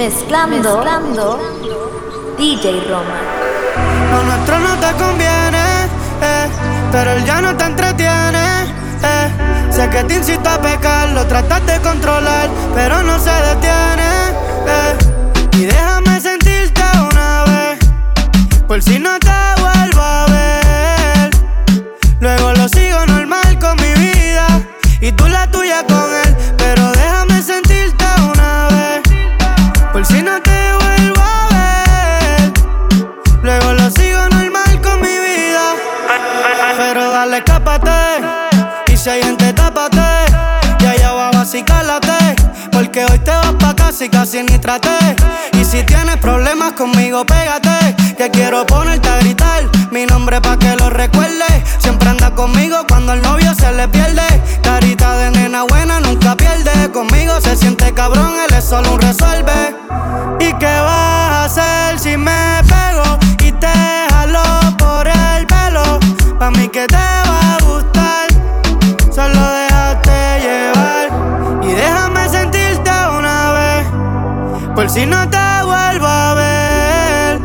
Mezclando, Mezclando DJ Roma. Lo nuestro no te conviene, eh, pero él ya no te entretiene. Eh. Sé que te incita a pecar, lo tratas de controlar, pero no se detiene. Eh. Y déjame sentirte una vez, por si no te vuelvo a ver. Luego porque hoy te vas pa' casa y casi ni traté. Y si tienes problemas conmigo, pégate, que quiero ponerte a gritar mi nombre pa' que lo recuerde. Siempre anda conmigo cuando el novio se le pierde. Carita de nena buena nunca pierde. Conmigo se siente cabrón, él es solo un resuelve. ¿Y qué vas a hacer si me pego y te jalo por el pelo? Pa' mí que te va a gustar, solo déjate por si no te vuelvo a ver.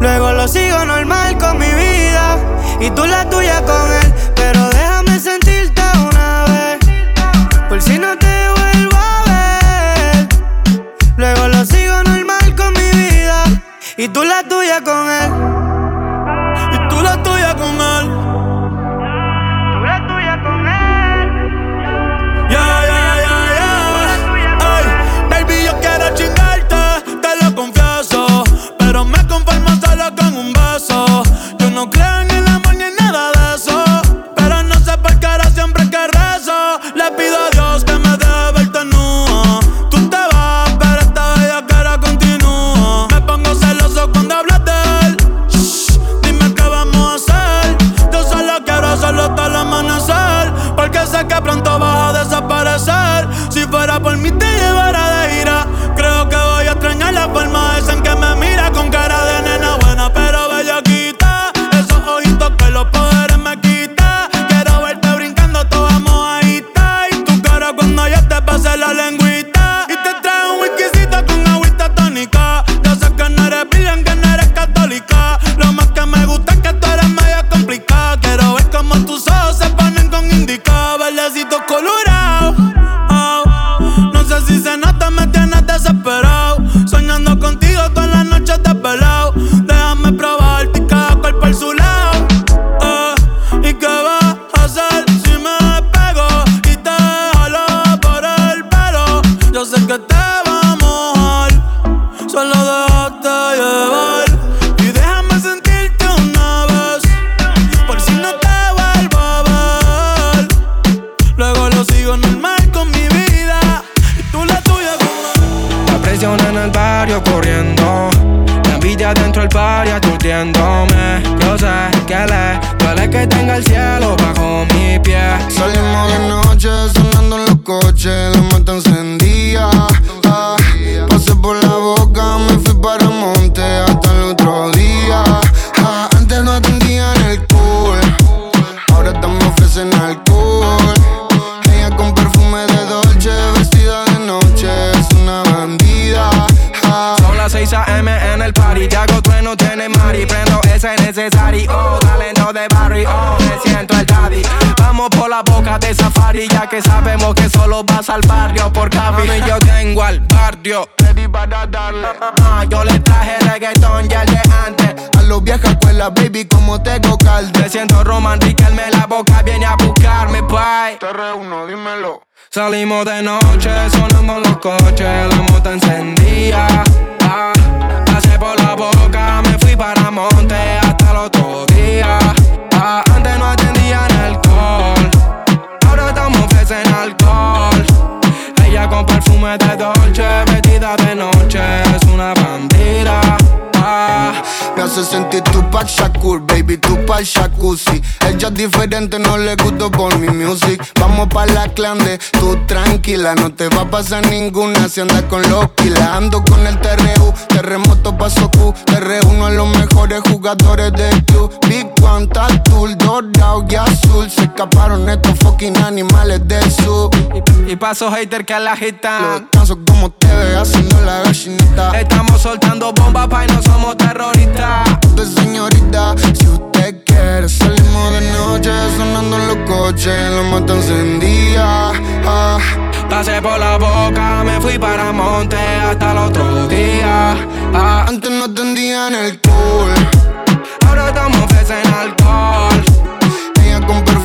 Luego lo sigo normal con mi vida y tú la tuya con él. Pero déjame sentirte una vez, por si no te vuelvo a ver. Luego lo sigo normal con mi vida y tú la tuya con él. Salimos de noche, sonando los coches, la moto encendía. Ah, pasé por la boca, me fui para monte Se hace sentir Tupac Shakur, baby, Tupac Shakusi. Ella es diferente, no le gusta por mi music. Vamos pa' la clande, tú tranquila, no te va a pasar ninguna si andas con los la Ando con el TRU, terremoto paso Q, te reúno a los mejores jugadores de Q. Big One, Tatul, Dorado y Azul, se escaparon estos fucking animales del sur. Y, y paso hater que a la gitana. Los canso como te ve haciendo la gallinita. Estamos soltando bombas pa' y no somos terroristas de señorita. Si usted quiere, salimos de noche sonando en los coches, la mata encendida. Ah. Pasé por la boca, me fui para monte hasta el otro día. Ah. Antes no tendían el cool, ahora estamos en alcohol. Ella con perfume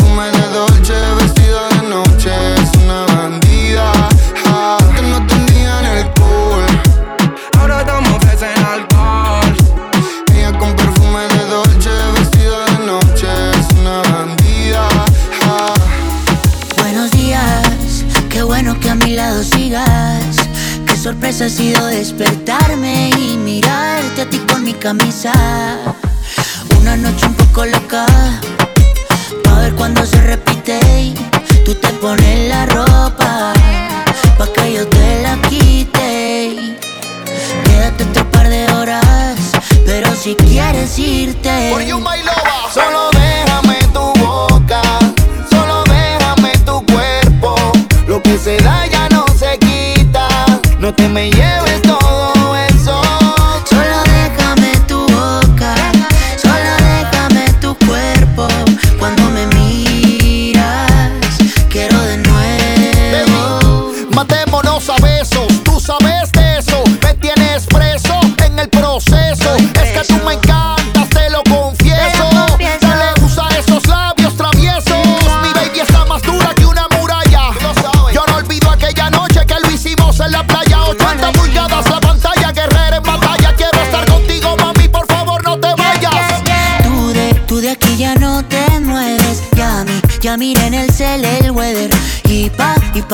decido despertarme y mirarte a ti con mi camisa. Una noche un poco loca, pa' ver cuando se repite. Tú te pones la ropa, pa' que yo te la quite. Quédate otro par de horas, pero si quieres irte. no te me lleves.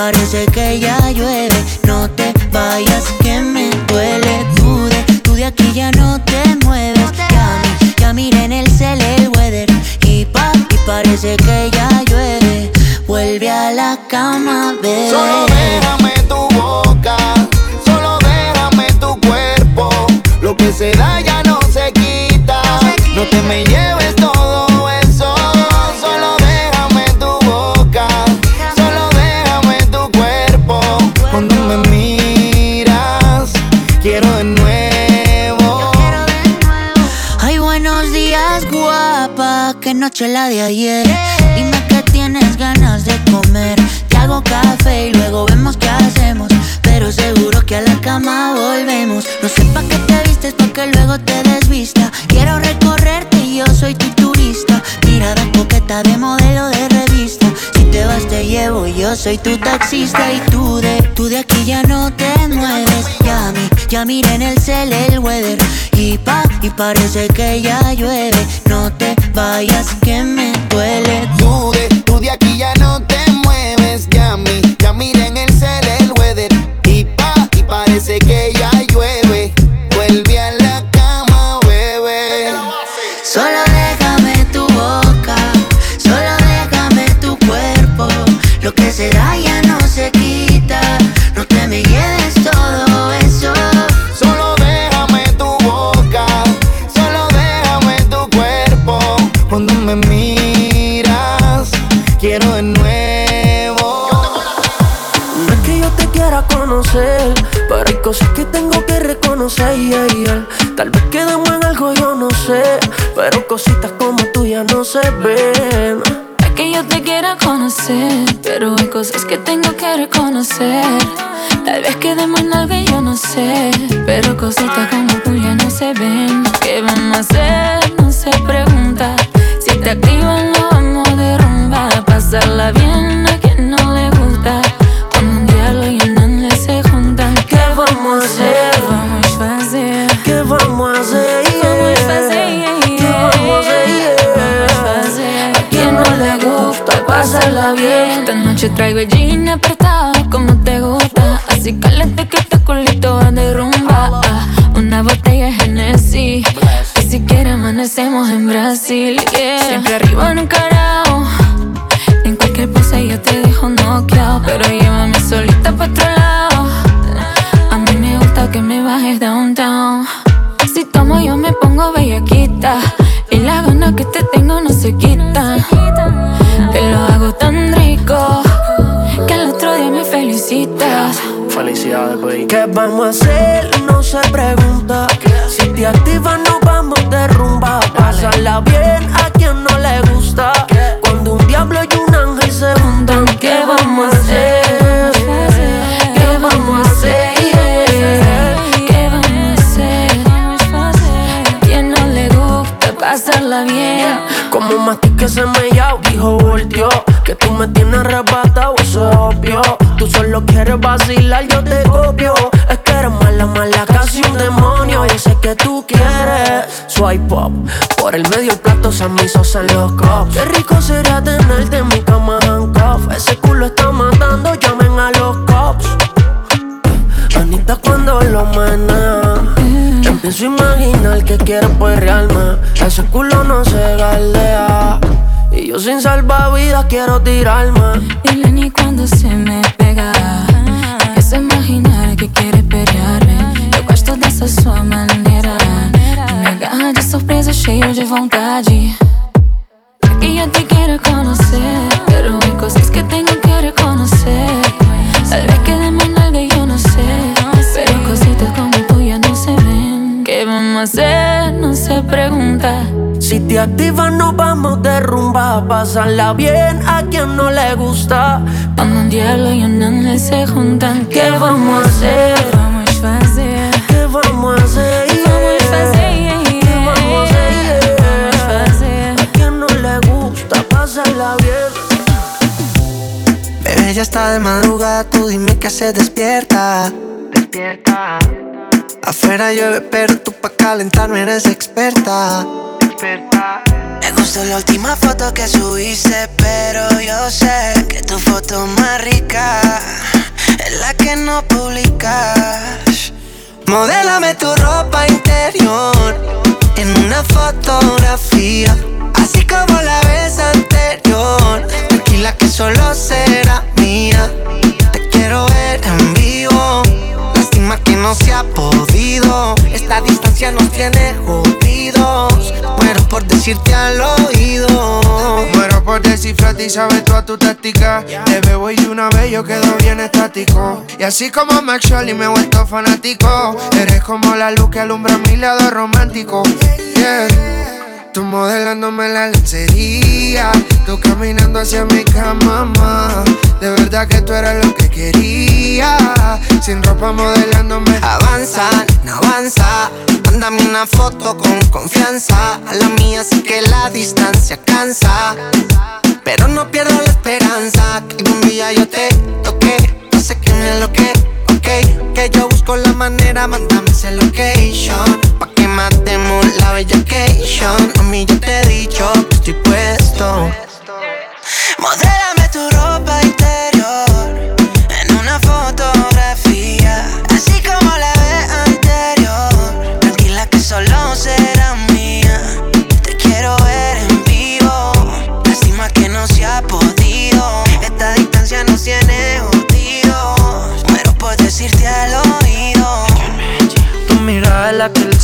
Parece que ya llueve. el weather y pa y parece que ya llueve. No te vayas que me duele. Dude, tú de aquí ya no te mueves, ya mi, ya miren el cel el weather y pa y parece que ya llueve. Vuelve a la cama, bebé. Solo déjame tu boca, solo déjame tu cuerpo, lo que será ya. Me hizo en los cops Qué rico sería tenerte en mi cama handcuff Ese culo está matando, llamen a los cops. Anita cuando lo menea Empiezo a imaginar que quiere pues realme Ese culo no se galdea. Y yo sin salvavidas quiero tirarme. Si te activas nos vamos de rumba Pasarla bien a quien no le gusta Cuando un diablo y un ángel se juntan ¿Qué vamos a hacer? ¿Qué vamos a hacer? ¿Qué vamos a hacer? ¿Qué vamos a hacer? ¿Qué vamos a hacer? A quien no le gusta bien Bebé, ya está de madrugada, tú dime que se despierta. Despierta. Afuera llueve, pero tú pa' calentarme eres experta. Me gustó la última foto que subiste, pero yo sé que tu foto más rica es la que no publicas. Modélame tu ropa interior en una fotografía, así como la vez anterior. Tranquila que solo será mía. Te quiero ver en vivo. Lástima que no se ha podido. Esta distancia nos tiene jodidos por decirte al oído. Muero por descifrarte y sabes toda tu táctica. Te bebo y una vez yo quedo bien estático. Y así como Max y me he vuelto fanático. Eres como la luz que alumbra mi lado romántico. Yeah. Tú modelándome la lencería, tú caminando hacia mi cama. De verdad que tú eras lo que quería. Sin ropa modelándome. Avanza, no avanza. Mándame una foto con confianza. A la mía sé que la distancia cansa. Pero no pierdo la esperanza. Que un día yo te toque. No sé quién es lo que, ok. Que yo busco la manera, mándame ese location matemos la vacation. A mí yo te he dicho que estoy puesto. Modélame tu ropa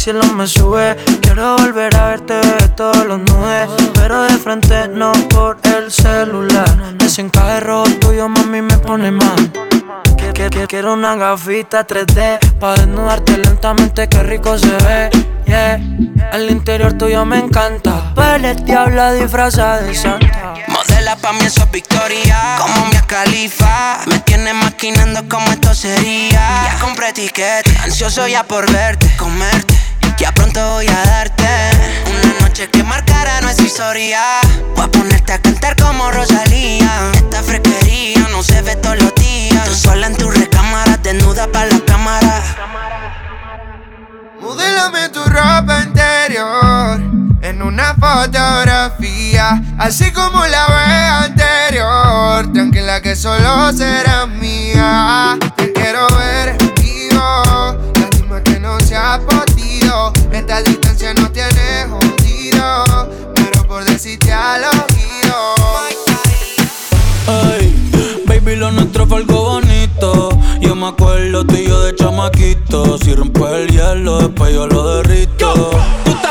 cielo me sube. Quiero volver a verte todos los nubes, pero de frente no por el celular. Ese encaje rojo tuyo, mami, me pone mal. Quiero una gafita 3D para desnudarte lentamente, qué rico se ve. Yeah. El interior tuyo me encanta. te habla disfrazada de santa. Modela pa' mí eso es victoria. Como mi califa. Me tiene maquinando como esto sería. Ya compré ticket, ansioso ya por verte, comerte. Ya pronto voy a darte una noche que marcará nuestra historia. Voy a ponerte a cantar como Rosalía. Esta fresquería no se ve todos los días. Tú sola en tu recámara, desnuda para la cámara. Modélame tu ropa interior en una fotografía, así como la vez anterior. Tranquila que solo será mía. Te quiero ver Decirte al oído. Ay, baby, lo nuestro fue algo bonito yo me acuerdo tú y yo de chamaquito. Si rompo el hielo, después yo lo derrito. tú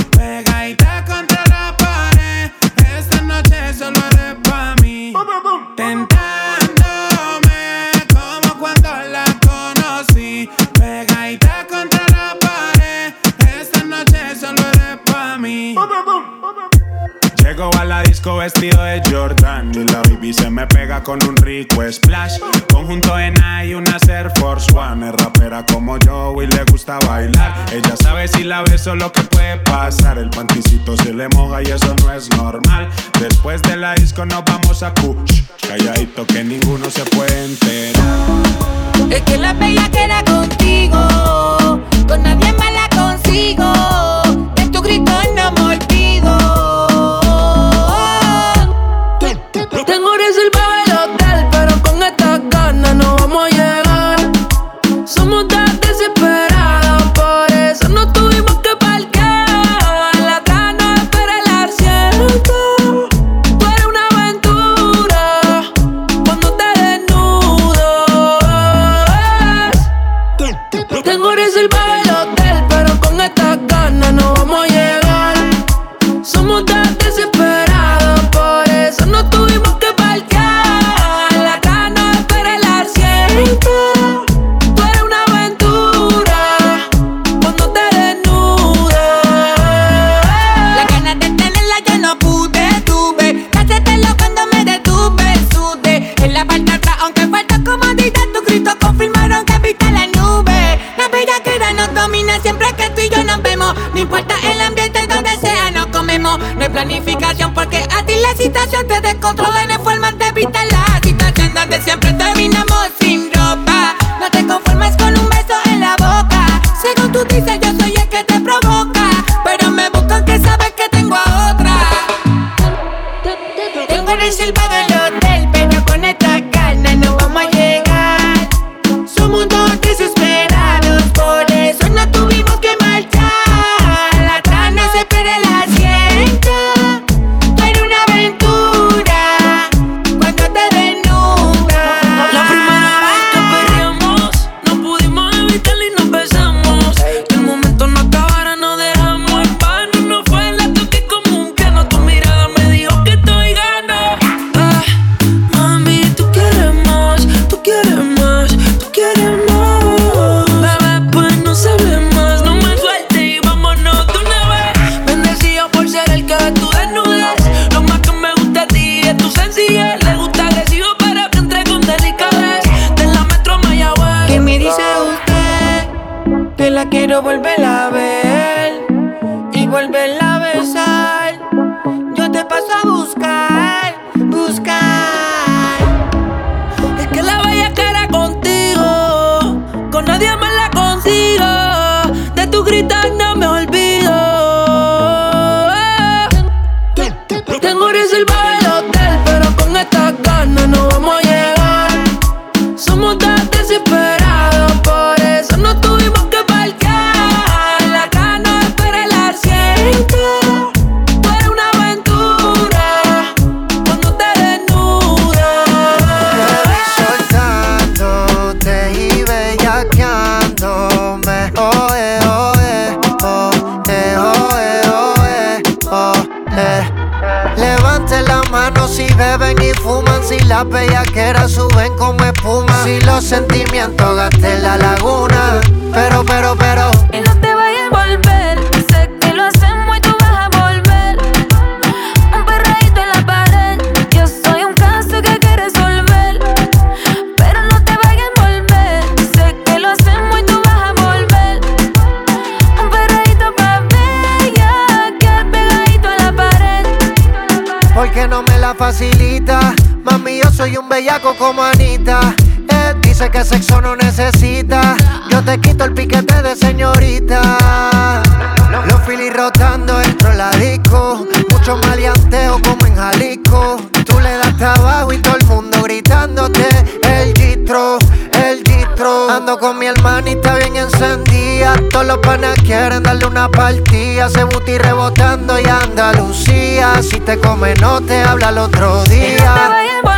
Llego a la disco vestido de Jordan y la baby se me pega con un rico splash. Conjunto en y una Air Force One. Es rapera como yo y le gusta bailar. Ella sabe si la beso lo que puede pasar. El panticito se le moja y eso no es normal. Después de la disco nos vamos a Kush. Calladito que ninguno se puede enterar. Es que la bella queda contigo, con nadie más la consigo. De tu grito no situación te Los filis rotando dentro de la disco. Mucho maleanteo como en Jalisco. Tú le das trabajo y todo el mundo gritándote. El distro, el distro. Ando con mi hermanita bien encendida. Todos los panas quieren darle una partida. Se buti rebotando y Andalucía. Si te come, no te habla el otro día.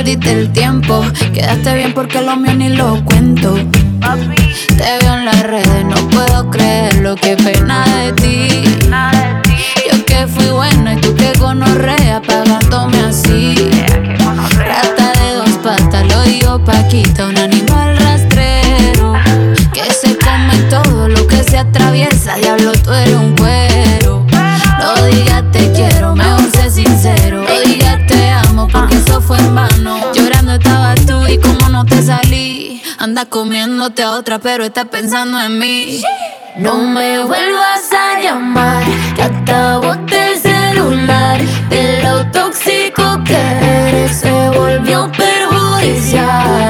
perdiste el tiempo. Quedaste bien porque lo mío ni lo cuento. Te veo en las redes, no puedo creer lo que pena de ti. Nada de ti. Yo que fui bueno y tú que gonorrea pagándome así. Yeah, Rata de dos patas, lo digo Paquita, un animal rastrero. Que se come todo lo que se atraviesa, diablo, tú eres un comiéndote a otra, pero está pensando en mí. No me vuelvas a llamar, que acabo el celular. De lo tóxico que eres se volvió perjudicial.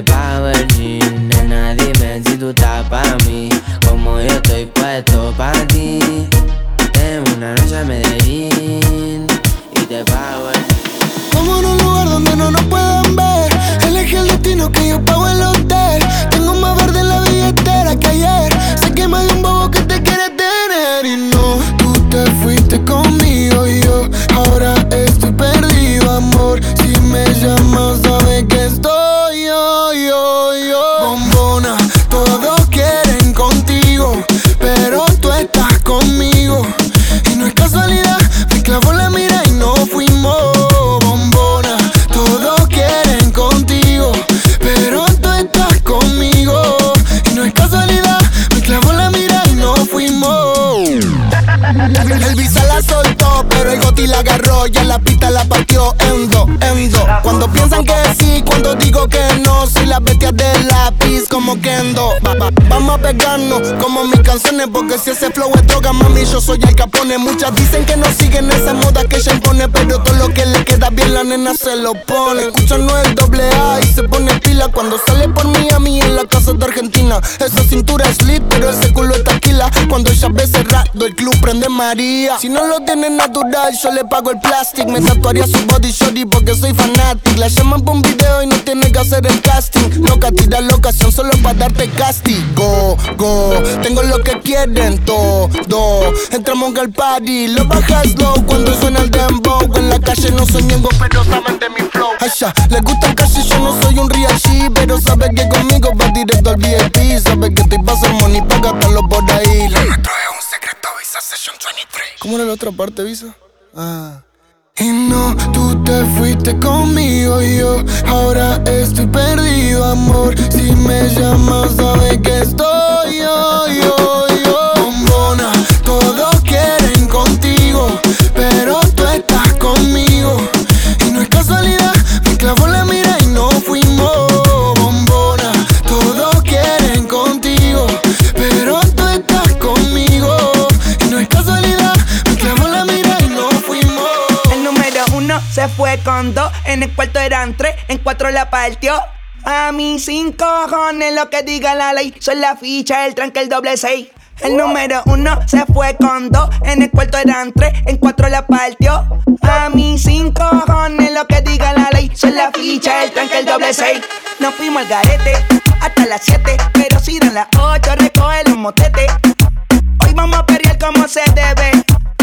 伴。Scotty la agarró, ya la pista la partió endo, endo. Cuando piensan que sí, cuando digo que no, soy la bestia del lápiz como Kendo. Va- va- Vamos a pegarnos como mis canciones, porque si ese flow es droga, mami, yo soy el capone. Muchas dicen que no siguen esa moda que ella impone, pero todo lo que le queda bien la nena se lo pone. Escuchan no el doble A y se pone pila cuando sale por Miami en la casa de Argentina. Esa cintura es slip, pero ese culo es taquila. Cuando ella ve cerrado, el club prende María. Si no lo tiene natural, yo le pago el plastic. Me tatuaría su body shorty porque soy fanatic. La llaman por un video y no tiene que hacer el casting. Loca, tira la ocasión solo para darte castigo. Go, tengo lo que quieren todo. Entramos al party, lo bajas low cuando suena el dembow. En la calle no soy ñengo, pero saben de mi flow. Asha, le gusta el cash y yo no soy un real G, pero sabe que conmigo va directo al VIP. Sabe que estoy pasando money para gastarlo por ahí. Un ¿Cómo era la otra parte, Visa? Ah. Y no, tú te fuiste conmigo y yo ahora estoy perdido, amor. Si me llamas, sabes que estoy yo, yo. Se fue con dos, en el cuarto eran tres, en cuatro la partió. A mí sin cojones lo que diga la ley, son la ficha, el tranque, el doble seis. El número uno se fue con dos, en el cuarto eran tres, en cuatro la partió. A mí sin cojones lo que diga la ley, son la ficha, el tranque, el doble seis. Nos fuimos al garete hasta las siete, pero si dan las ocho, recoge los motetes. Hoy vamos a perrear como se debe.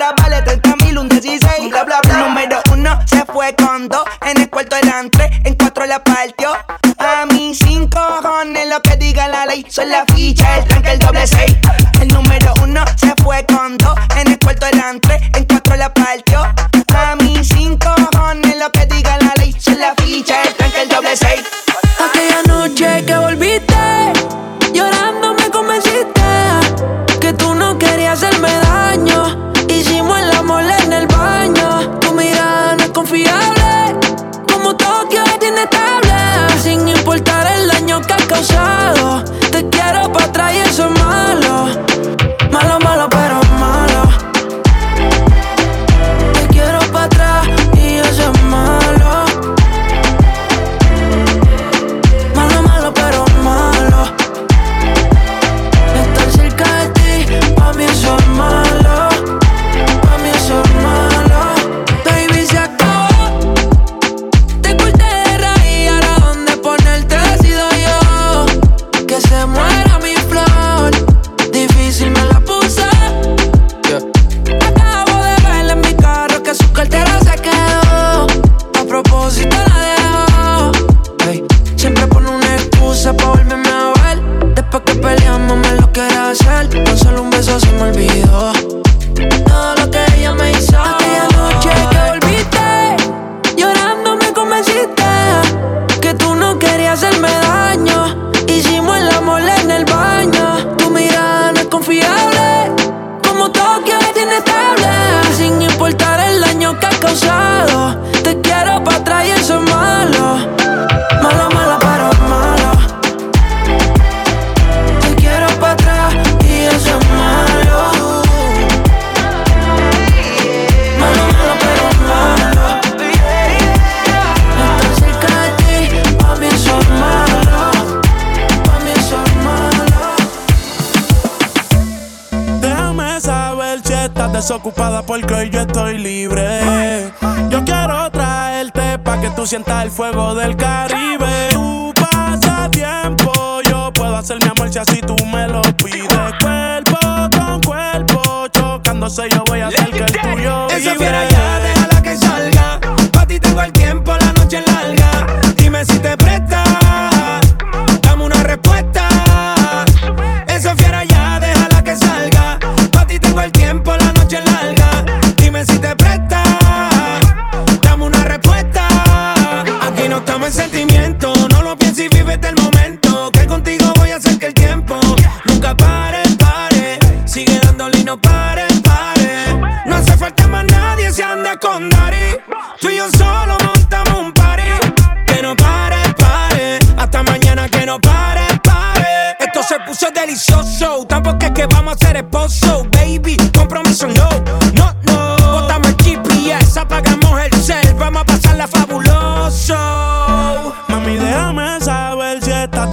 Ahora vale 30 mil, un 16. Bla, bla, bla. Número uno se fue con dos. En el cuarto eran tres, en cuatro la partió. A mí sin cojones lo que diga la ley. Son la ficha, el tranque, el doble seis. El número uno se fue con dos. En el cuarto eran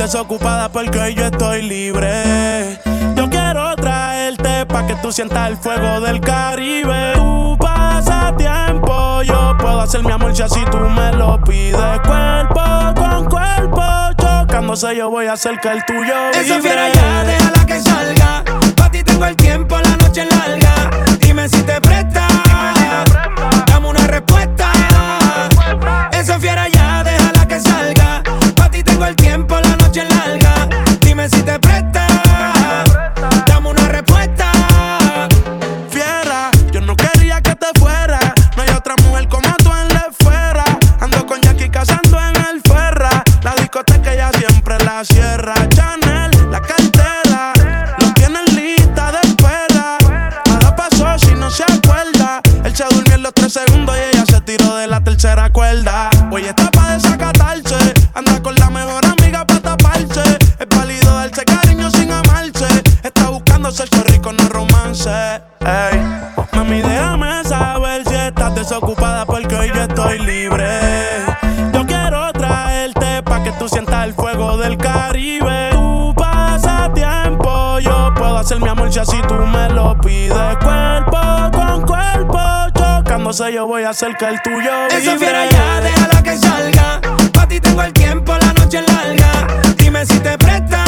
desocupada porque yo estoy libre. Yo quiero traerte pa' que tú sientas el fuego del Caribe. Tú Tu pasatiempo, yo puedo hacer mi amor si tú me lo pides. Cuerpo con cuerpo, chocándose yo voy a hacer que el tuyo. Esa fiera ya, déjala que salga. Pa' ti tengo el tiempo, la noche larga. Dime si te yo voy a hacer que el tuyo vibre. Esa fiera ya, déjala que salga. Pa' ti tengo el tiempo, la noche larga. Dime si te presta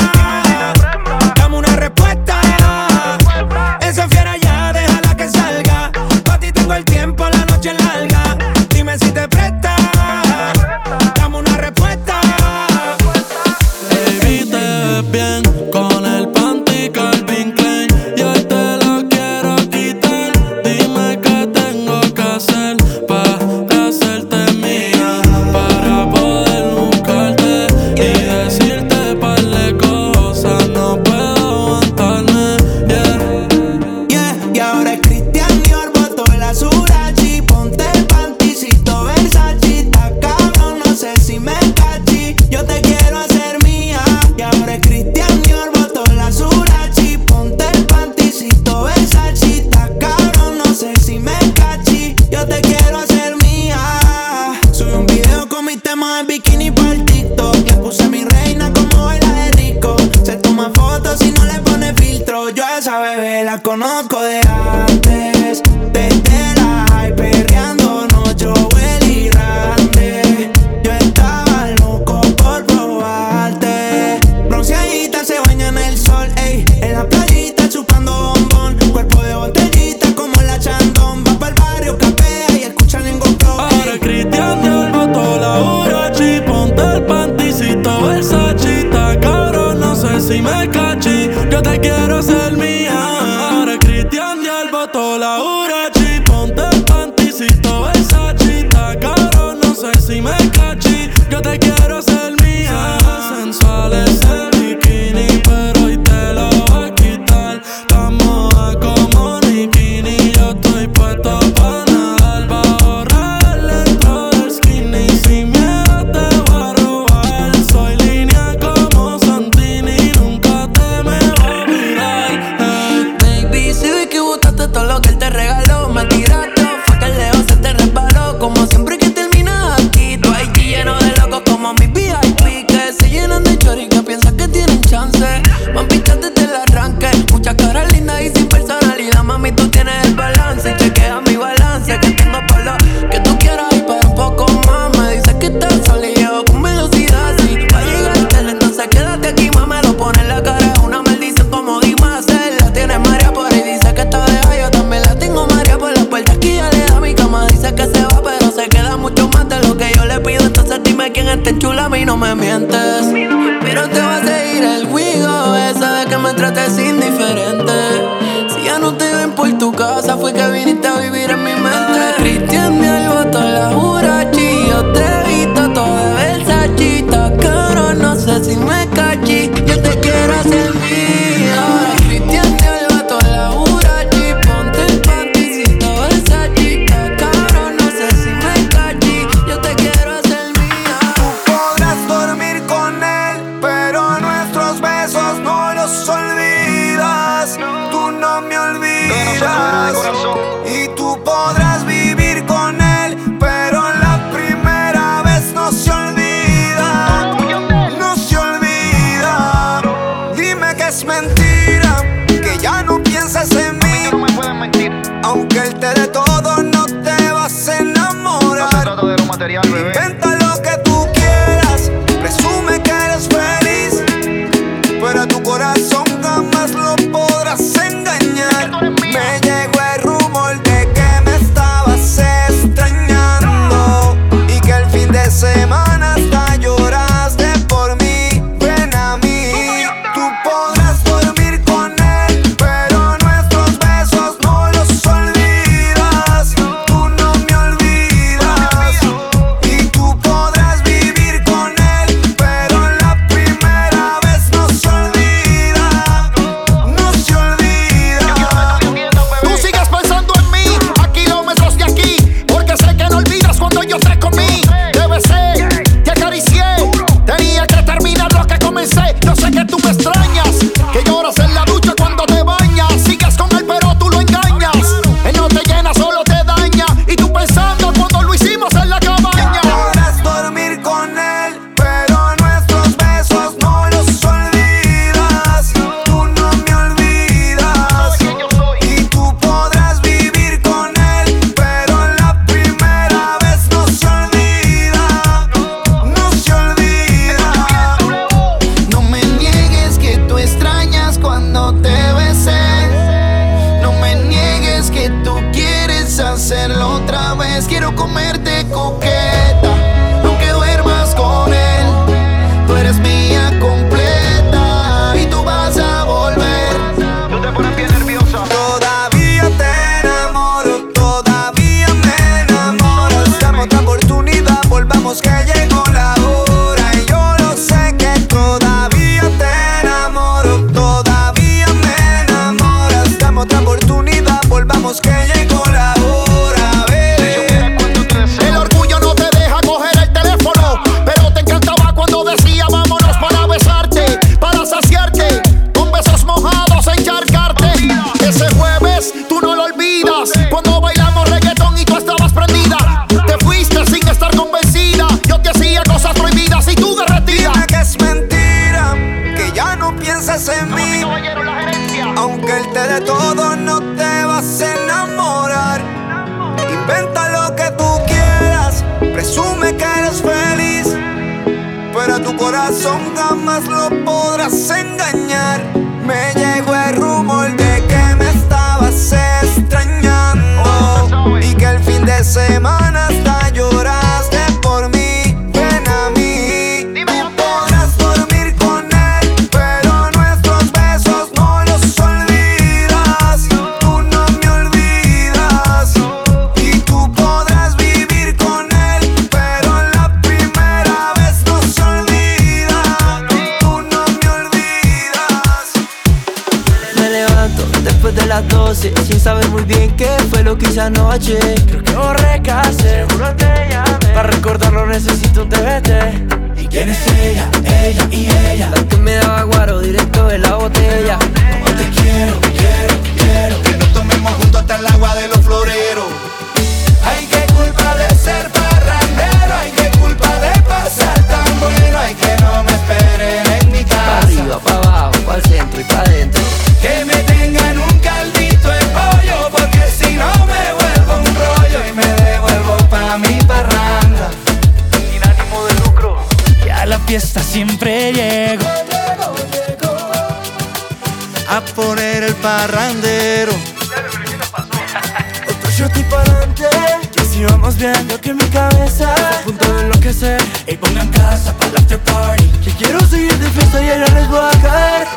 Ey, pongan casa para el after party. Que quiero seguir de fiesta y allá les voy a caer.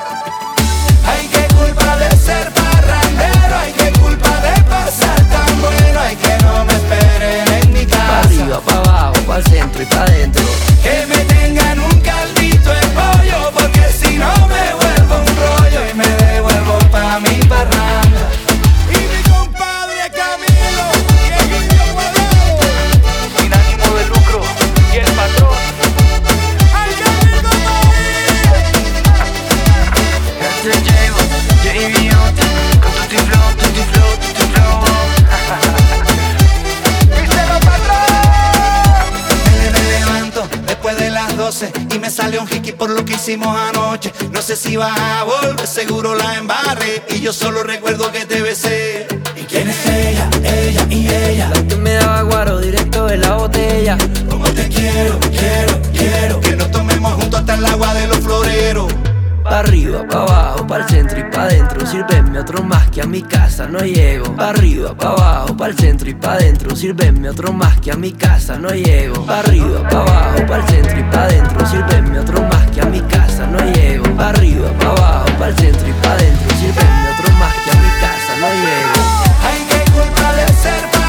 Ay, qué culpa de ser parrandero Ay, qué culpa de pasar tan bueno Ay, que no me esperen en mi casa. Pa' arriba, pa' abajo, pa' centro y pa' dentro Que me tengan un por lo que hicimos anoche. No sé si vas a volver, seguro la embarré. Y yo solo recuerdo que te besé. ¿Y quién es ella? Ella y ella. La que me daba guaro directo de la botella. Como te quiero, quiero, quiero. Que nos tomemos juntos hasta el agua de los floreros. Pa' arriba, pa' abajo, pa' el centro y pa' adentro. Sírvenme otro más que a mi casa no llego Pa' arriba, pa' abajo, pa' el centro y pa' adentro. Sírvenme otro más que a mi casa no llego Pa' arriba, pa' abajo, pa' el centro y pa' adentro. Sírvenme otro más a mi casa no llego. Pa' arriba, pa' abajo, pa' el centro y pa' adentro. Sirvenme otro más que a mi casa no llego. Hay que culpa de ser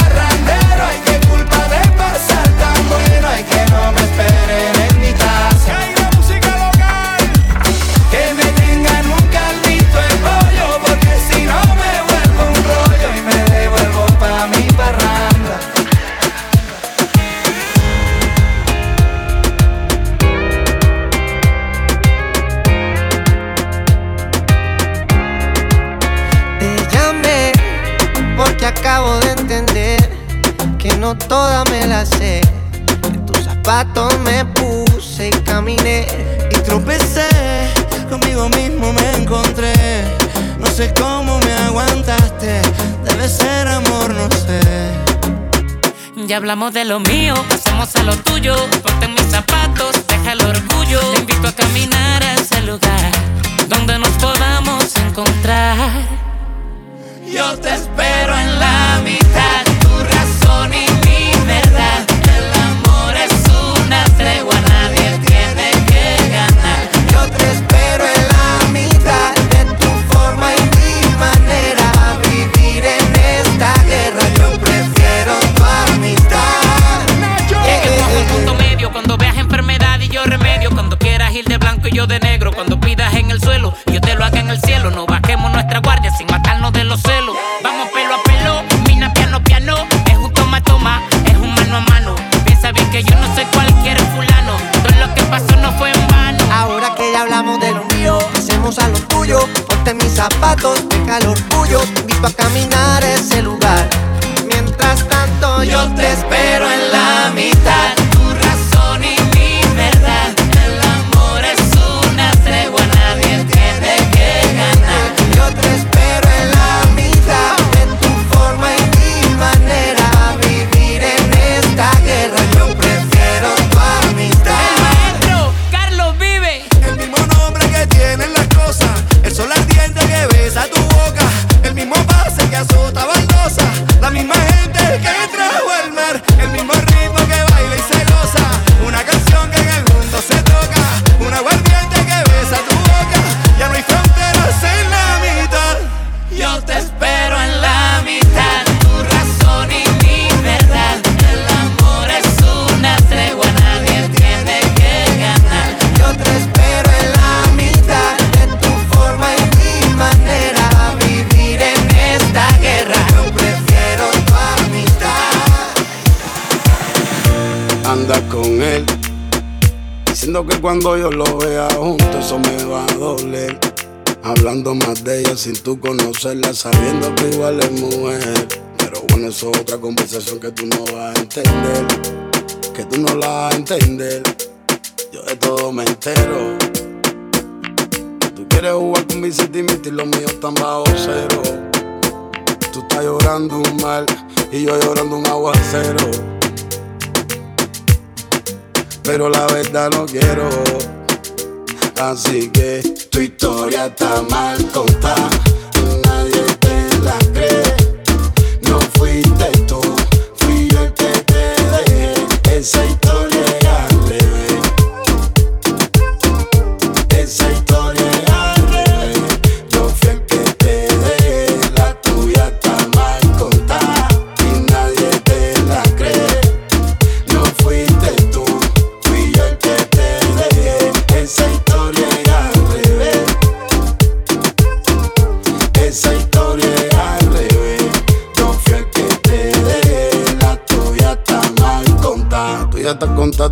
ya hablamos de lo mío, pasamos a lo tuyo. Ponte en mis zapatos, deja el orgullo. Te invito a caminar a ese lugar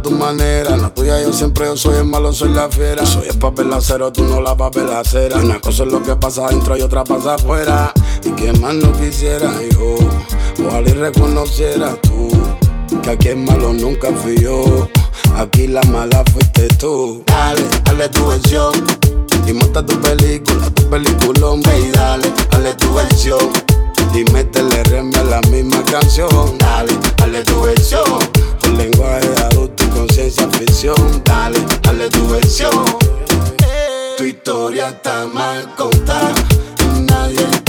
tu manera. La tuya yo siempre yo soy el malo, soy la fiera. Soy el papel acero, tú no la papel acera. Una cosa es lo que pasa adentro y otra pasa afuera. Y que más no quisiera yo, ojalá y reconociera tú. Que aquí el malo nunca fui yo. Aquí la mala fuiste tú. Dale, dale tu versión. Y monta tu película, tu peliculón. Baby, dale, dale tu versión. Y métele reme a la misma canción. Dale, dale tu versión el lenguaje adulto y conciencia ficción. Dale, dale tu versión. Tu historia está mal contada nadie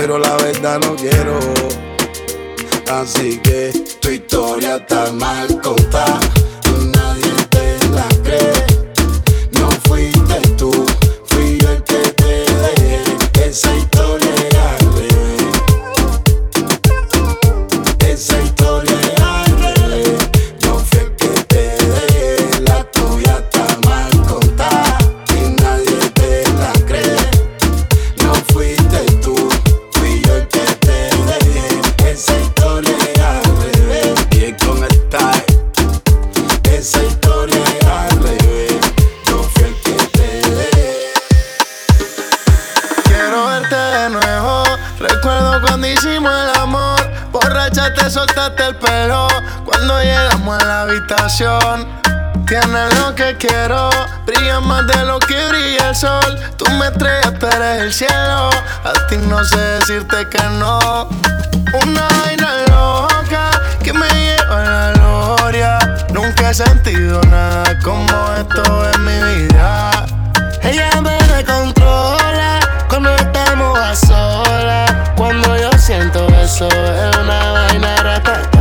Pero la verdad no quiero. Así que tu historia está mal contada. Nadie te la cree. No fuiste tú, fui yo el que te dejé. Esa historia habitación. Tienes lo que quiero. Brilla más de lo que brilla el sol. Tú me estrellas, eres el cielo. A ti no sé decirte que no. Una vaina loca que me lleva a la gloria. Nunca he sentido nada como esto en mi vida. Ella me descontrola cuando estamos a solas. Cuando yo siento eso, es una vaina ratata.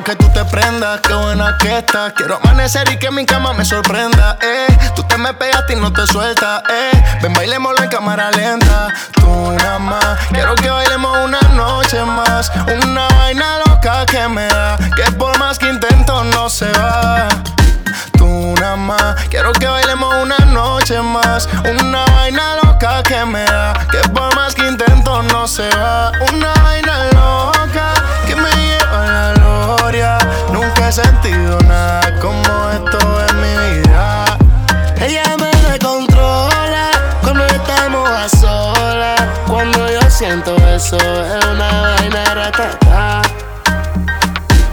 Porque tú te prendas. Qué buena que estás. Quiero amanecer y que mi cama me sorprenda. Eh, tú te me pegaste y no te sueltas. Eh, ven, bailémoslo en cámara lenta. Tú nada más. Quiero que bailemos una noche más. Una vaina loca que me da. Que por más que intento no se va tú nada más. Quiero que bailemos una noche más. Una vaina loca que me da. Que por más que intento no se va. Una sentido nada como esto en mi vida. Ella me descontrola cuando estamos a solas. Cuando yo siento eso, es una vaina ratata.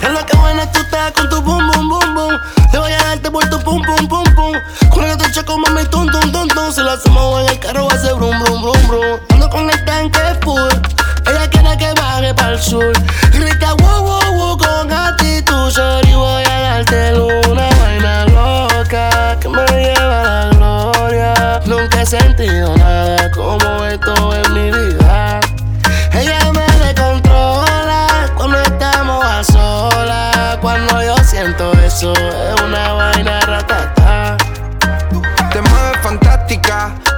Es lo que buena tú estás con tu boom, boom, boom, boom. Te voy a darte por tu pum, pum, pum, pum. Con el te choco, mami, tum, tum, tum, tum. Si lo hacemos en el carro, va a ser brum, brum, brum, brum. Ando con el tanque full. Ella quiere que baje para el sur. Grita, wow, wow, wow, con actitud. Sorry, voy a darte una vaina loca que me lleva a la gloria. Nunca he sentido nada como esto en mi vida. Ella me descontrola cuando estamos a solas. Cuando yo siento eso, es una vaina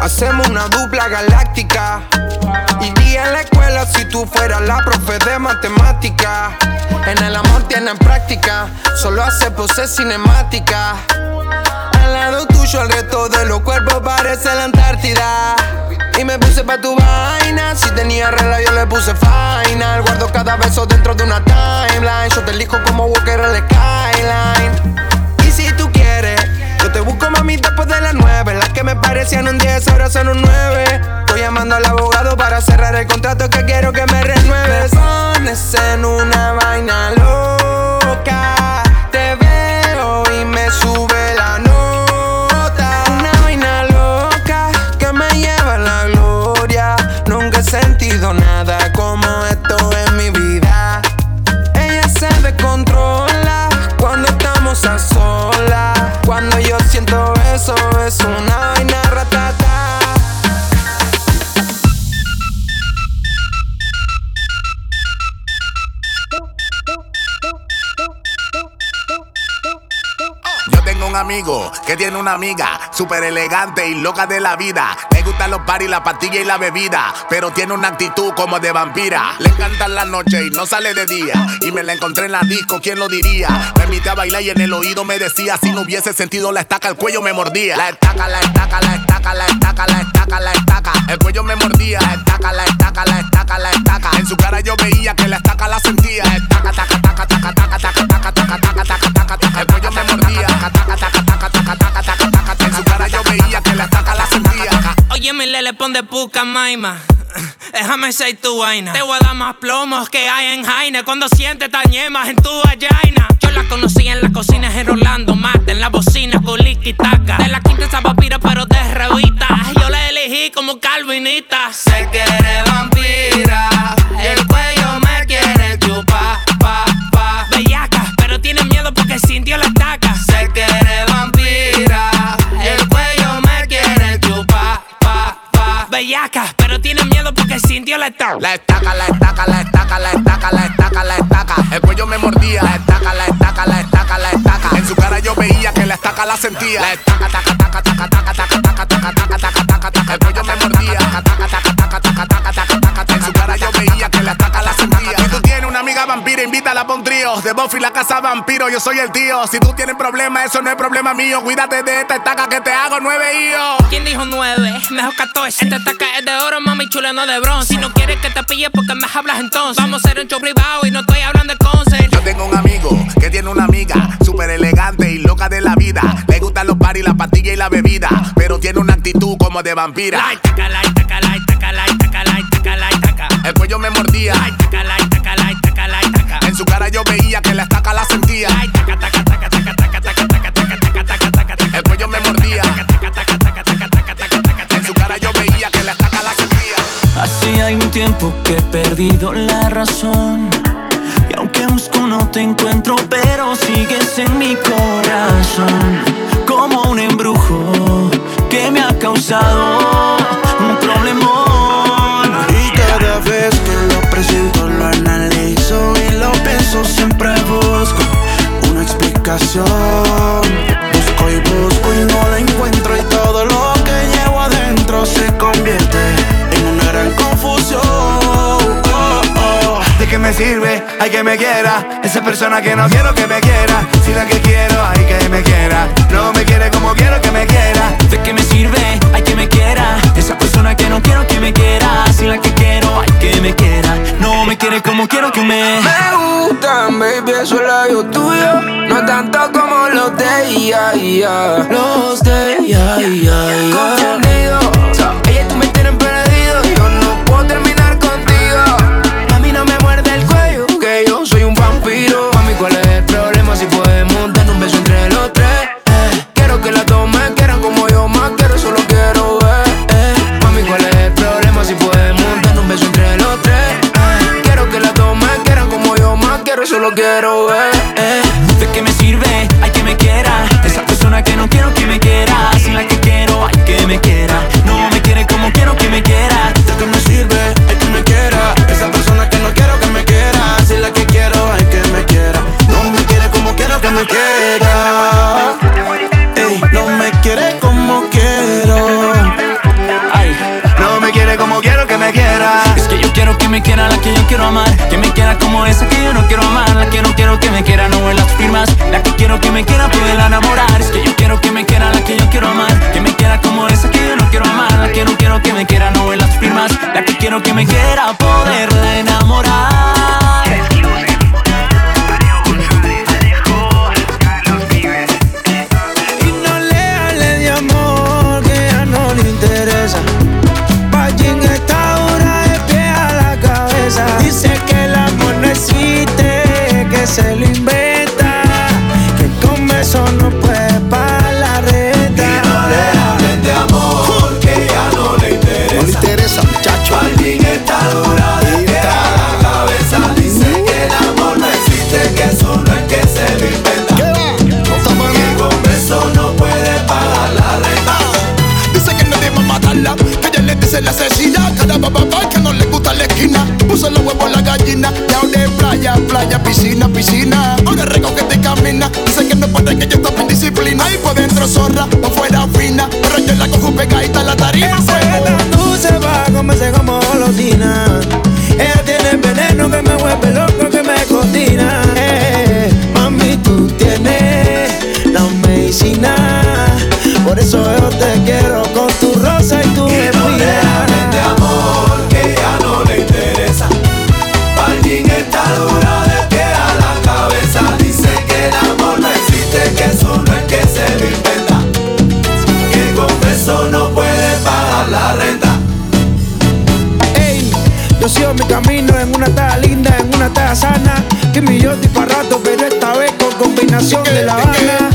hacemos una dupla galáctica. Iría en la escuela si tú fueras la profe de matemática. En el amor tienen práctica, solo hace poses cinemática. Al lado tuyo el resto de los cuerpos parece la Antártida. Y me puse pa' tu vaina, si tenía regla yo le puse final. Guardo cada beso dentro de una timeline. Yo te elijo como Walker en la skyline. Te busco mami después de las nueve. Las que me parecían un 10 ahora son un 9. Estoy llamando al abogado para cerrar el contrato que quiero que me renueves. Pones en una vaina loca. Te veo y me sube es una vaina ratata. Yo tengo un amigo que tiene una amiga súper elegante y loca de la vida le gustan los paris, la pastilla y la bebida, pero tiene una actitud como de vampira. Le encantan la noche y no sale de día. Y me la encontré en la disco, ¿quién lo diría? Me invité a bailar y en el oído me decía: si no hubiese sentido la estaca, el cuello me mordía. La estaca, la estaca, la estaca, la estaca, la estaca, la estaca. El cuello me mordía. La estaca, la estaca, la estaca, la estaca. En su cara yo veía que la estaca la sentía. Estaca, taca, taca, taca, taca, taca, taca, taca, taca, taca, taca, taca. El cuello mordía. Sentía. Oye, mi lele, pon de puca, maima. Déjame ser tu vaina. Te voy a dar más plomos que hay en Jaina. Cuando sientes tañemas en tu vagina. Yo la conocí en la cocina en Rolando Mate. En la bocina y taca. De la quinta esa vampira, pero de revista. Yo la elegí como calvinita. Sé que eres vampira. El cuello me quiere chupar, Bellaca, pero tiene miedo porque sintió la estaca. La estaca, la estaca, la estaca, la estaca, la estaca, la estaca. El cuello me mordía. La estaca, la estaca, la estaca, la estaca. En su cara yo veía que la estaca la sentía. La estaca, taca, taca, taca, taca, taca, taca, taca, taca, taca, taca, taca. El cuello me mordía. Taca, taca, taca, taca, taca, taca, un trío. De Buffy la casa vampiro, yo soy el tío. Si tú tienes problemas, eso no es problema mío. Cuídate de esta estaca que te hago nueve hijos. ¿Quién dijo nueve? Mejor 14. Esta estaca es de oro, mami chula, no de bronce. Si no quieres que te pille, porque me hablas entonces? Vamos a hacer un show privado y no estoy hablando de concert. Yo tengo un amigo que tiene una amiga súper elegante y loca de la vida. Le gustan los paris, la pastilla y la bebida, pero tiene una actitud como de vampira. La estaca, la estaca, la estaca, la estaca, la estaca, la estaca. El cuello me mordía. La estaca, la su cara yo veía que la estaca la sentía. El cuello me mordía. En su cara yo veía que la estaca la sentía. Así hay un tiempo que he perdido la razón. Y aunque busco no te encuentro, pero sigues en mi corazón. Como un embrujo que me ha causado siempre busco una explicación. Busco y busco y no la encuentro y todo lo que llevo adentro se convierte en una gran confusión. Oh, oh. ¿De qué me sirve? Hay que me quiera. Esa persona que no quiero que me quiera. Si la que quiero, hay que me quiera. No me quiere como quiero que me quiera. ¿De qué me sirve? Hay que me quiera. Esa persona que no quiero que me quiera. No me quiere como quiero que me. Me gustan, baby, esos labios tuyos. No tanto como los de ella, ella. Los de ya, ya, Confundido. Solo quiero. Eh, ¿De qué me sirve? Hay que me quiera. Esa persona que no quiero que me quiera. Si la que quiero, hay que me quiera. No me quiere como quiero que me quiera. ¿De qué me sirve? Hay que me quiera. Esa persona que no quiero que me quiera. Si la que quiero, hay que me quiera. No me quiere como quiero que me quiera. No me quiere como quiero. No me quiere como quiero que me quiera. es que yo quiero que me quiera la que yo quiero amar. Que me quiera como esa que yo no quiero amar. Quiero que me quiera, no en las firmas. La que quiero que me quiera, poder enamorar. Es que yo quiero que me quiera la que yo quiero amar. Que me quiera como esa que yo no quiero amar. La que no quiero que me quiera, no en las firmas. La que quiero que me quiera, poder enamorar. Ya de playa, playa, piscina, piscina. Ahora rico que te camina. Dice que no puede que yo estoy disciplina. Ahí por dentro zorra, por fuera fina. Pero yo la cojo pegadita en la tarima. Esa tú se va, cómese como golosina. Ella tiene veneno que me vuelve loco, que me cocina sana. Que mi yo para rato, pero esta vez con combinación de La Habana.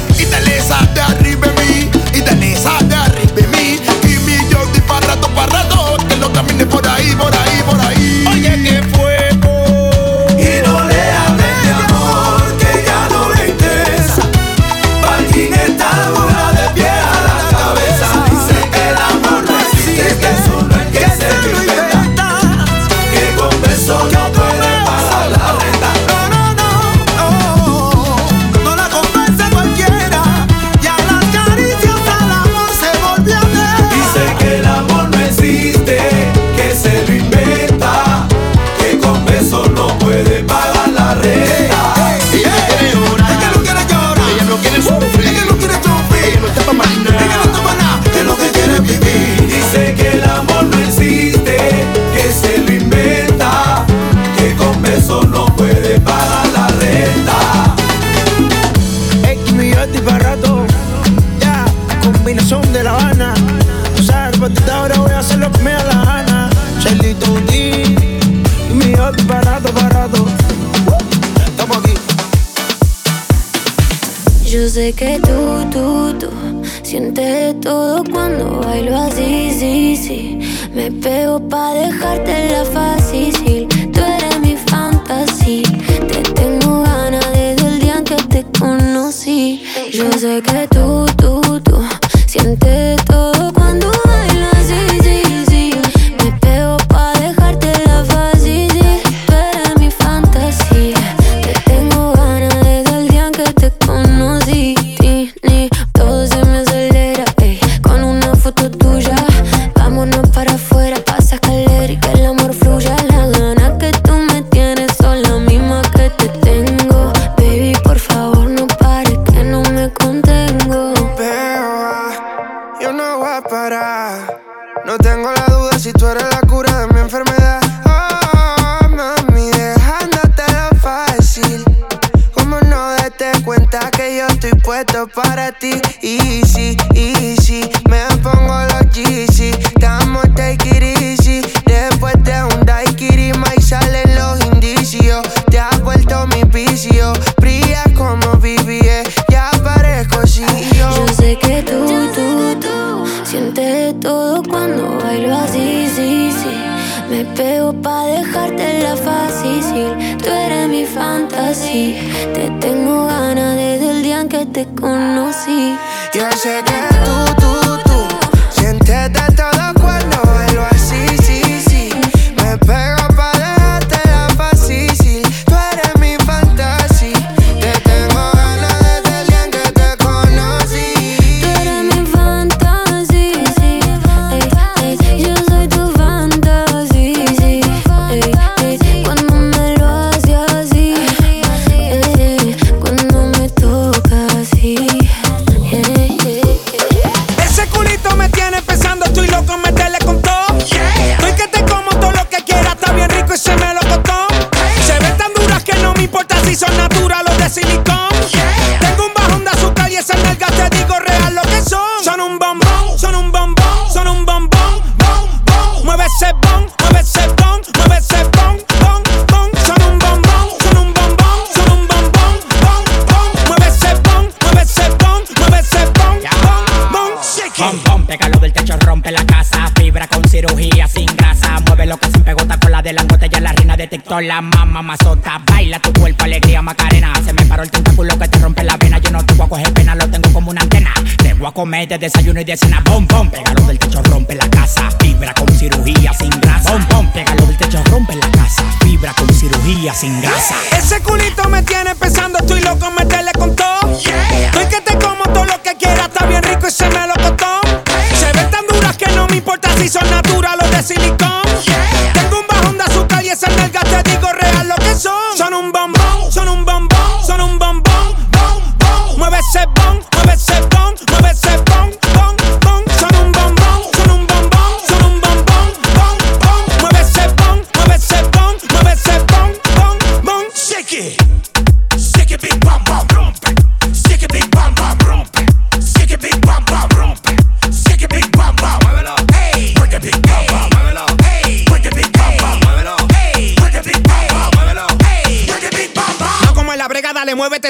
comete desayuno y de cena, bom, bom.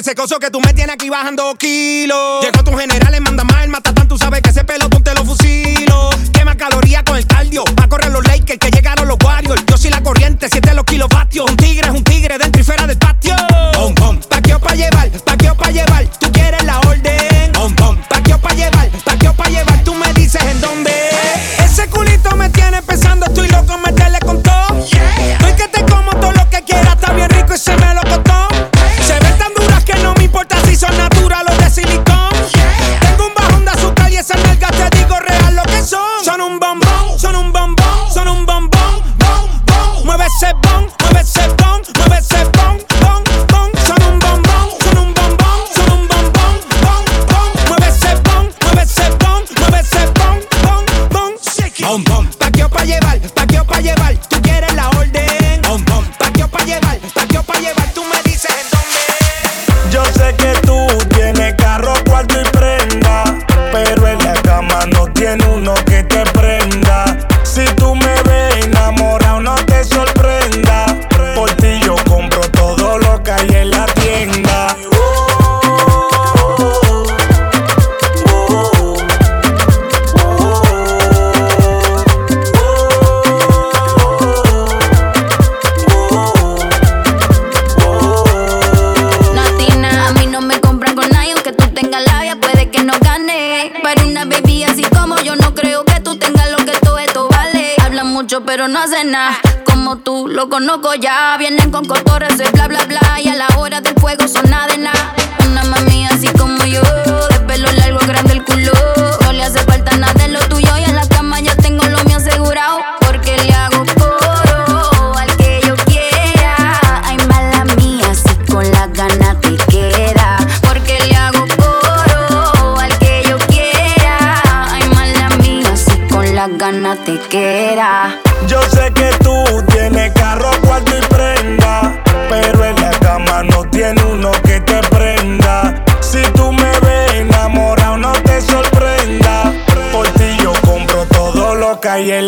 ese coso que tú me tienes aquí bajando aquí. pom, taqueo pa' llevar, pa taqueo pa' llevar, tú quieres la orden. Pom, pom, taqueo pa' llevar, taqueo pa' llevar, tú me dices en dónde. Yo sé que no hacen nada. Como tú, lo conozco ya. Vienen con cotorras de bla, bla, bla. Y a la hora del fuego son nada de nada. Una mami así como yo, de pelo largo, grande el culo.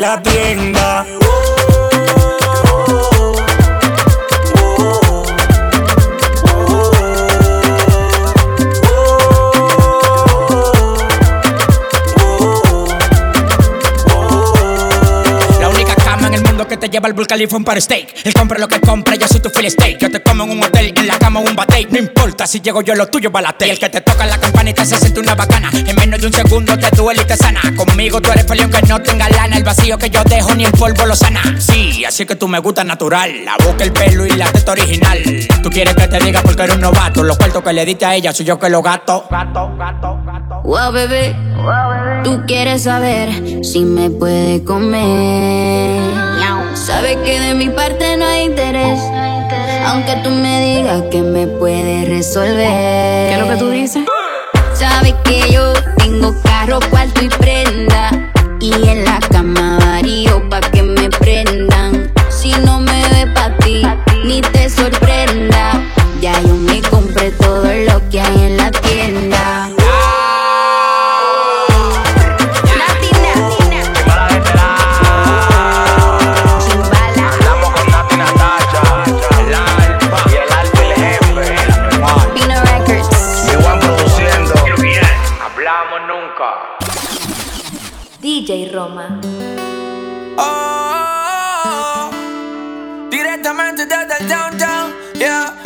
la lleva el Burj para steak. Él compra lo que compra, yo soy tu Philly steak. Yo te como en un hotel, en la cama un bate. No importa si llego yo lo tuyo balate. El que te toca la campanita se siente una bacana. En menos de un segundo te duele y te sana. Conmigo tú eres feliz que no tenga lana. El vacío que yo dejo ni el polvo lo sana. Sí, así que tú me gusta natural. La boca, el pelo y la teta original. Tú quieres que te diga porque eres un novato. Los cuartos que le diste a ella soy yo que lo gato. Gato, gato, gato. Wow, bebé. Wow, bebé. Tú quieres saber si me puede comer. Sabes que de mi parte no hay interés. Aunque tú me digas que me puedes resolver. ¿Qué es lo que tú dices? Sabes que yo tengo carro, cuarto y prenda. Y en la cama varío pa' que me prendan. Si no me ve pa' ti, ni te sorprenda. DJ Roma. Oh, oh, oh, oh, Directamente desde downtown, yeah.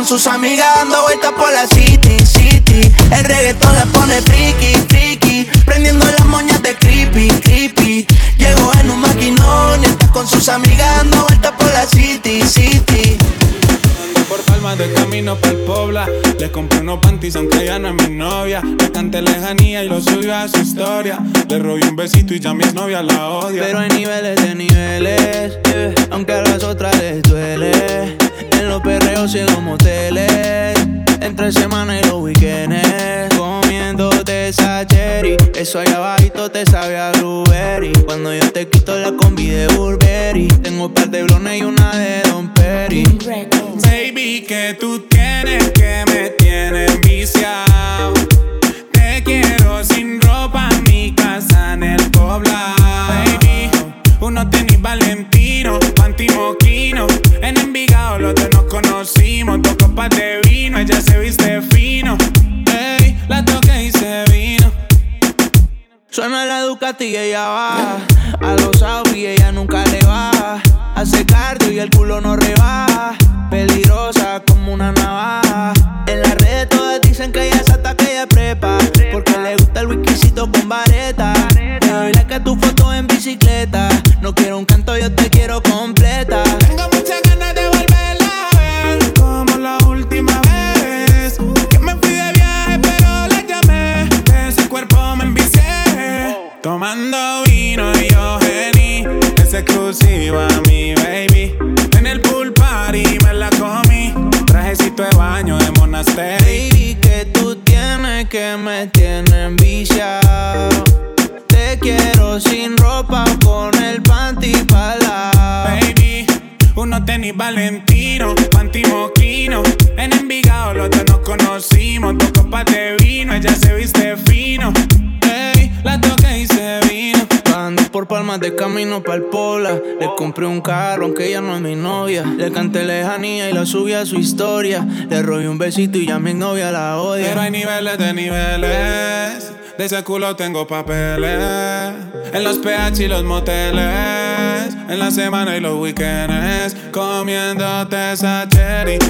Con sus amigas dando vueltas por la city, city. El reggaetón la pone friki, friki. Prendiendo las moñas de creepy, creepy. Llegó en un maquinón y está con sus amigas dando vueltas por la city, city. Por palmas de camino pa'l pobla Le compré unos panties aunque ya no es mi novia Le canté lejanía y lo subió a su historia Le robé un besito y ya mi novia la odia Pero hay niveles de niveles, yeah. aunque a las otras les duele. En los perreos y en los moteles, entre semana y los weekends, comiéndote esa cherry. Eso allá abajito te sabe a blueberry. Cuando yo te quito la combi de Burberry, tengo un par de blones y una de Don Perry. Baby, que tú tienes que me tienes viciado subí a su historia. Le robé un besito y ya mi novia la odia. Pero hay niveles de niveles. De ese culo tengo papeles. En los PH y los moteles. En la semana y los weekends. Comiéndote esa.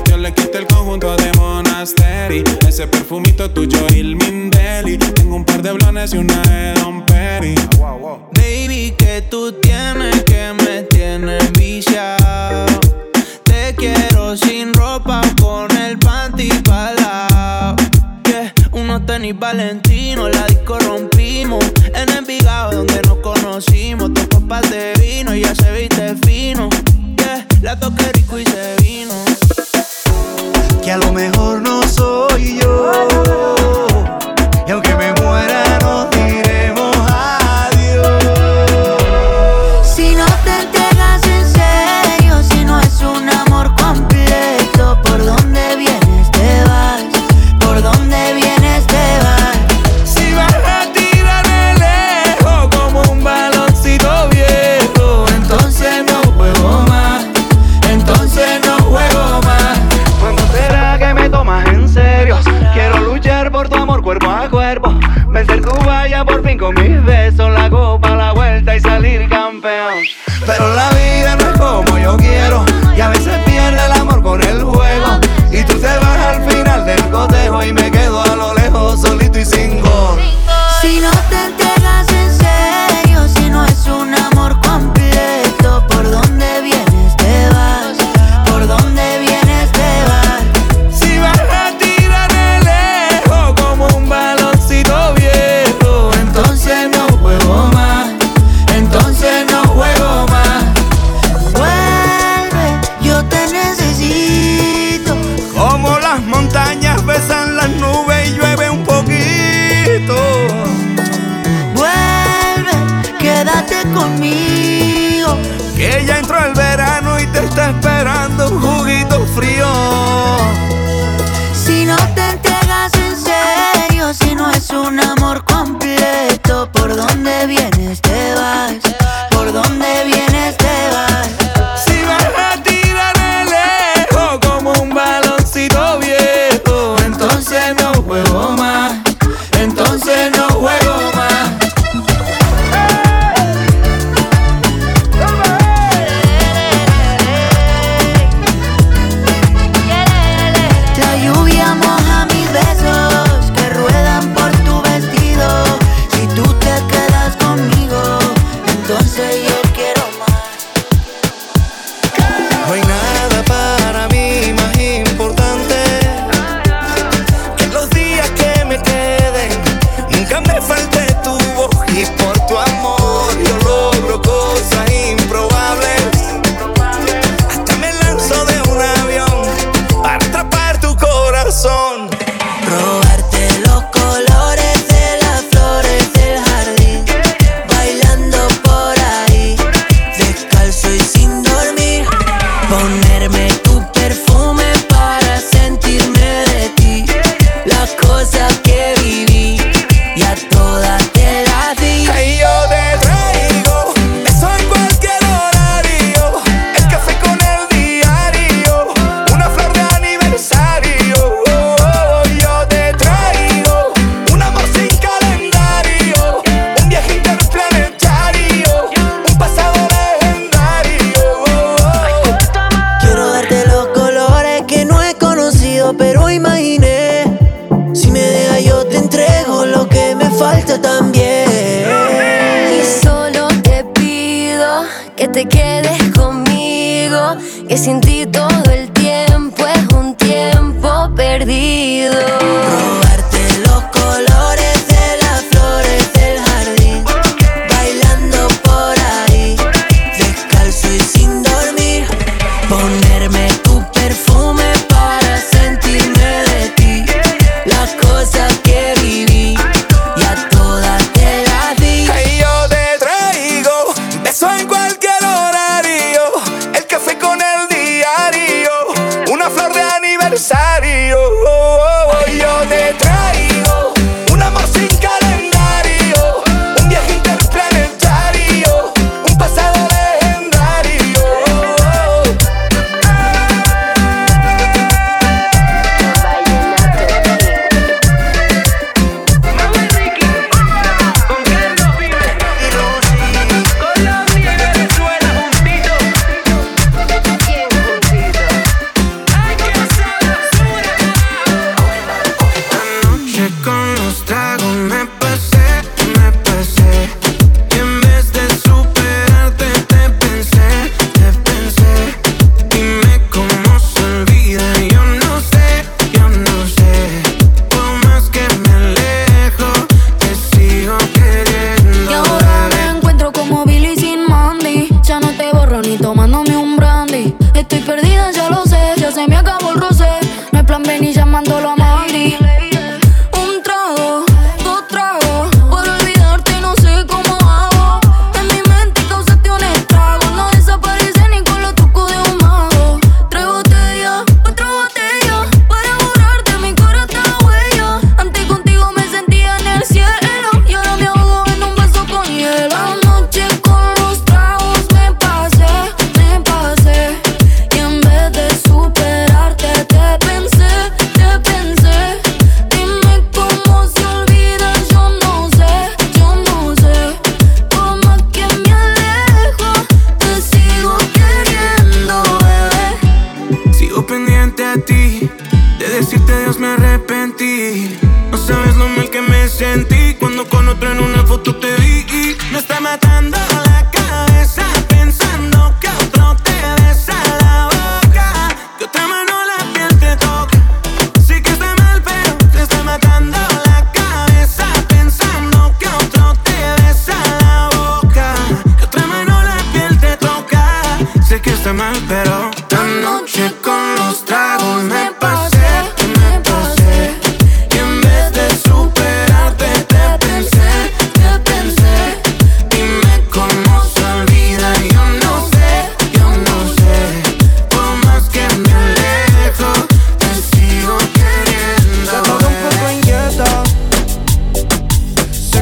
Yo le quité el conjunto de Monastery. Ese perfumito tuyo, il Mindeli. Tengo un par de blones y una de Don Perry. Baby, que tú tienes que me tienes viciado. Te quiero sin ropa con el panty para yeah. Unos tenis Valentino, la disco rompimos. En Envigado donde nos conocimos. Dos copas de vino, ya se viste fino. Yeah. La toqué rico y se vino. que a lo mejor no soy yo. Mis besos. La copa, la vuelta y salir campeón. Pero la vida no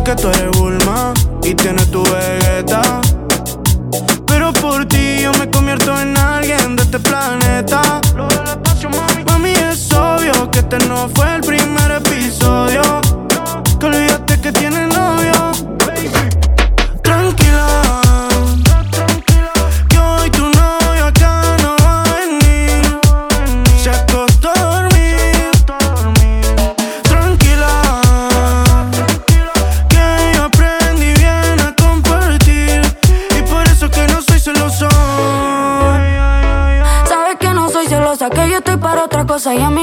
que tú eres Bulma y tienes tu Vegeta. Pero por ti yo me convierto en alguien de este planeta. Lo del espacio, mami. Mami, es obvio que este no fue el primero Soy amiga